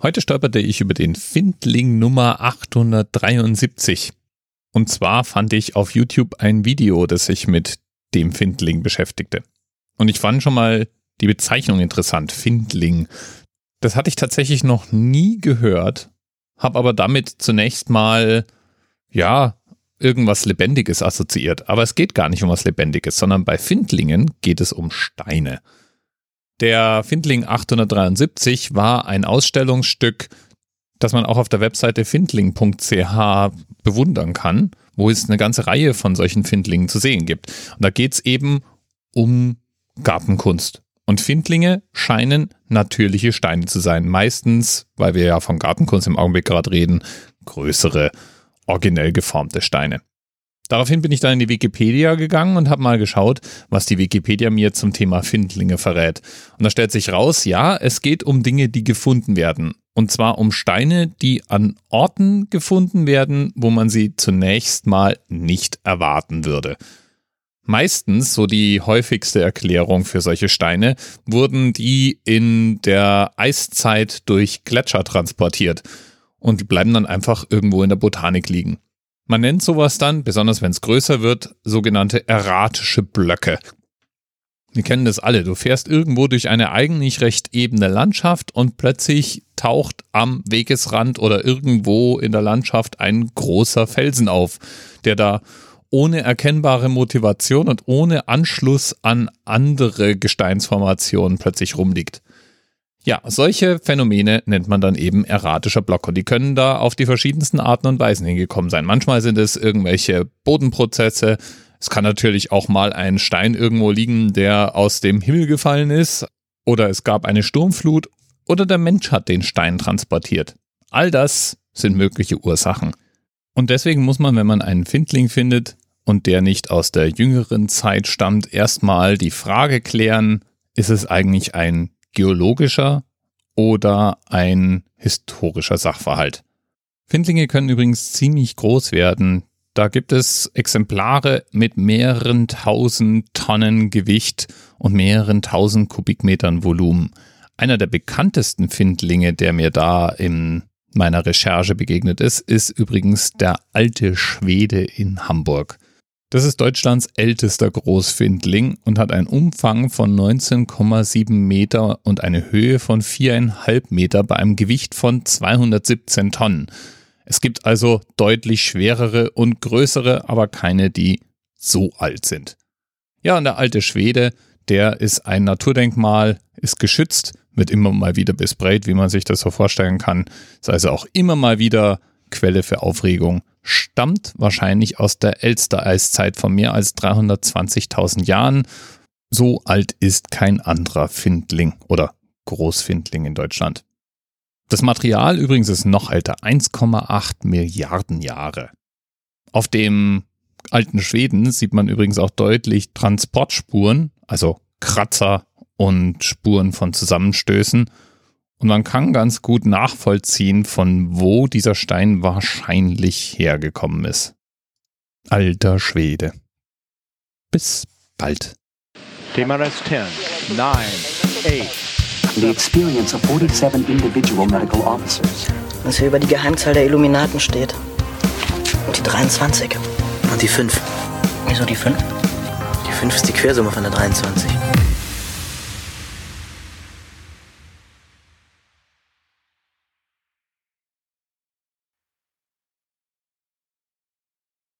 Heute stolperte ich über den Findling Nummer 873. Und zwar fand ich auf YouTube ein Video, das sich mit dem Findling beschäftigte. Und ich fand schon mal die Bezeichnung interessant, Findling. Das hatte ich tatsächlich noch nie gehört, habe aber damit zunächst mal, ja, irgendwas Lebendiges assoziiert. Aber es geht gar nicht um was Lebendiges, sondern bei Findlingen geht es um Steine. Der Findling 873 war ein Ausstellungsstück, das man auch auf der Webseite findling.ch bewundern kann, wo es eine ganze Reihe von solchen Findlingen zu sehen gibt. Und da geht es eben um Gartenkunst. Und Findlinge scheinen natürliche Steine zu sein. Meistens, weil wir ja von Gartenkunst im Augenblick gerade reden, größere, originell geformte Steine. Daraufhin bin ich dann in die Wikipedia gegangen und habe mal geschaut, was die Wikipedia mir zum Thema Findlinge verrät. Und da stellt sich raus, ja, es geht um Dinge, die gefunden werden. Und zwar um Steine, die an Orten gefunden werden, wo man sie zunächst mal nicht erwarten würde. Meistens, so die häufigste Erklärung für solche Steine, wurden die in der Eiszeit durch Gletscher transportiert und die bleiben dann einfach irgendwo in der Botanik liegen. Man nennt sowas dann, besonders wenn es größer wird, sogenannte erratische Blöcke. Wir kennen das alle. Du fährst irgendwo durch eine eigentlich recht ebene Landschaft und plötzlich taucht am Wegesrand oder irgendwo in der Landschaft ein großer Felsen auf, der da ohne erkennbare Motivation und ohne Anschluss an andere Gesteinsformationen plötzlich rumliegt. Ja, solche Phänomene nennt man dann eben erratischer Block und die können da auf die verschiedensten Arten und Weisen hingekommen sein. Manchmal sind es irgendwelche Bodenprozesse. Es kann natürlich auch mal ein Stein irgendwo liegen, der aus dem Himmel gefallen ist. Oder es gab eine Sturmflut. Oder der Mensch hat den Stein transportiert. All das sind mögliche Ursachen. Und deswegen muss man, wenn man einen Findling findet und der nicht aus der jüngeren Zeit stammt, erstmal die Frage klären, ist es eigentlich ein geologischer oder ein historischer Sachverhalt. Findlinge können übrigens ziemlich groß werden. Da gibt es Exemplare mit mehreren tausend Tonnen Gewicht und mehreren tausend Kubikmetern Volumen. Einer der bekanntesten Findlinge, der mir da in meiner Recherche begegnet ist, ist übrigens der alte Schwede in Hamburg. Das ist Deutschlands ältester Großfindling und hat einen Umfang von 19,7 Meter und eine Höhe von 4,5 Meter bei einem Gewicht von 217 Tonnen. Es gibt also deutlich schwerere und größere, aber keine, die so alt sind. Ja, und der alte Schwede, der ist ein Naturdenkmal, ist geschützt, wird immer mal wieder besprayt, wie man sich das so vorstellen kann. Ist also auch immer mal wieder Quelle für Aufregung stammt wahrscheinlich aus der Elster-Eiszeit von mehr als 320.000 Jahren. So alt ist kein anderer Findling oder Großfindling in Deutschland. Das Material übrigens ist noch älter, 1,8 Milliarden Jahre. Auf dem alten Schweden sieht man übrigens auch deutlich Transportspuren, also Kratzer und Spuren von Zusammenstößen und man kann ganz gut nachvollziehen, von wo dieser Stein wahrscheinlich hergekommen ist. Alter Schwede. Bis bald. TMRS 10, 9, 8. The experience of 47 individual medical officers. Was hier über die Geheimzahl der Illuminaten steht. Und die 23. Und die 5. Wieso die 5? Die 5 ist die Quersumme von der 23.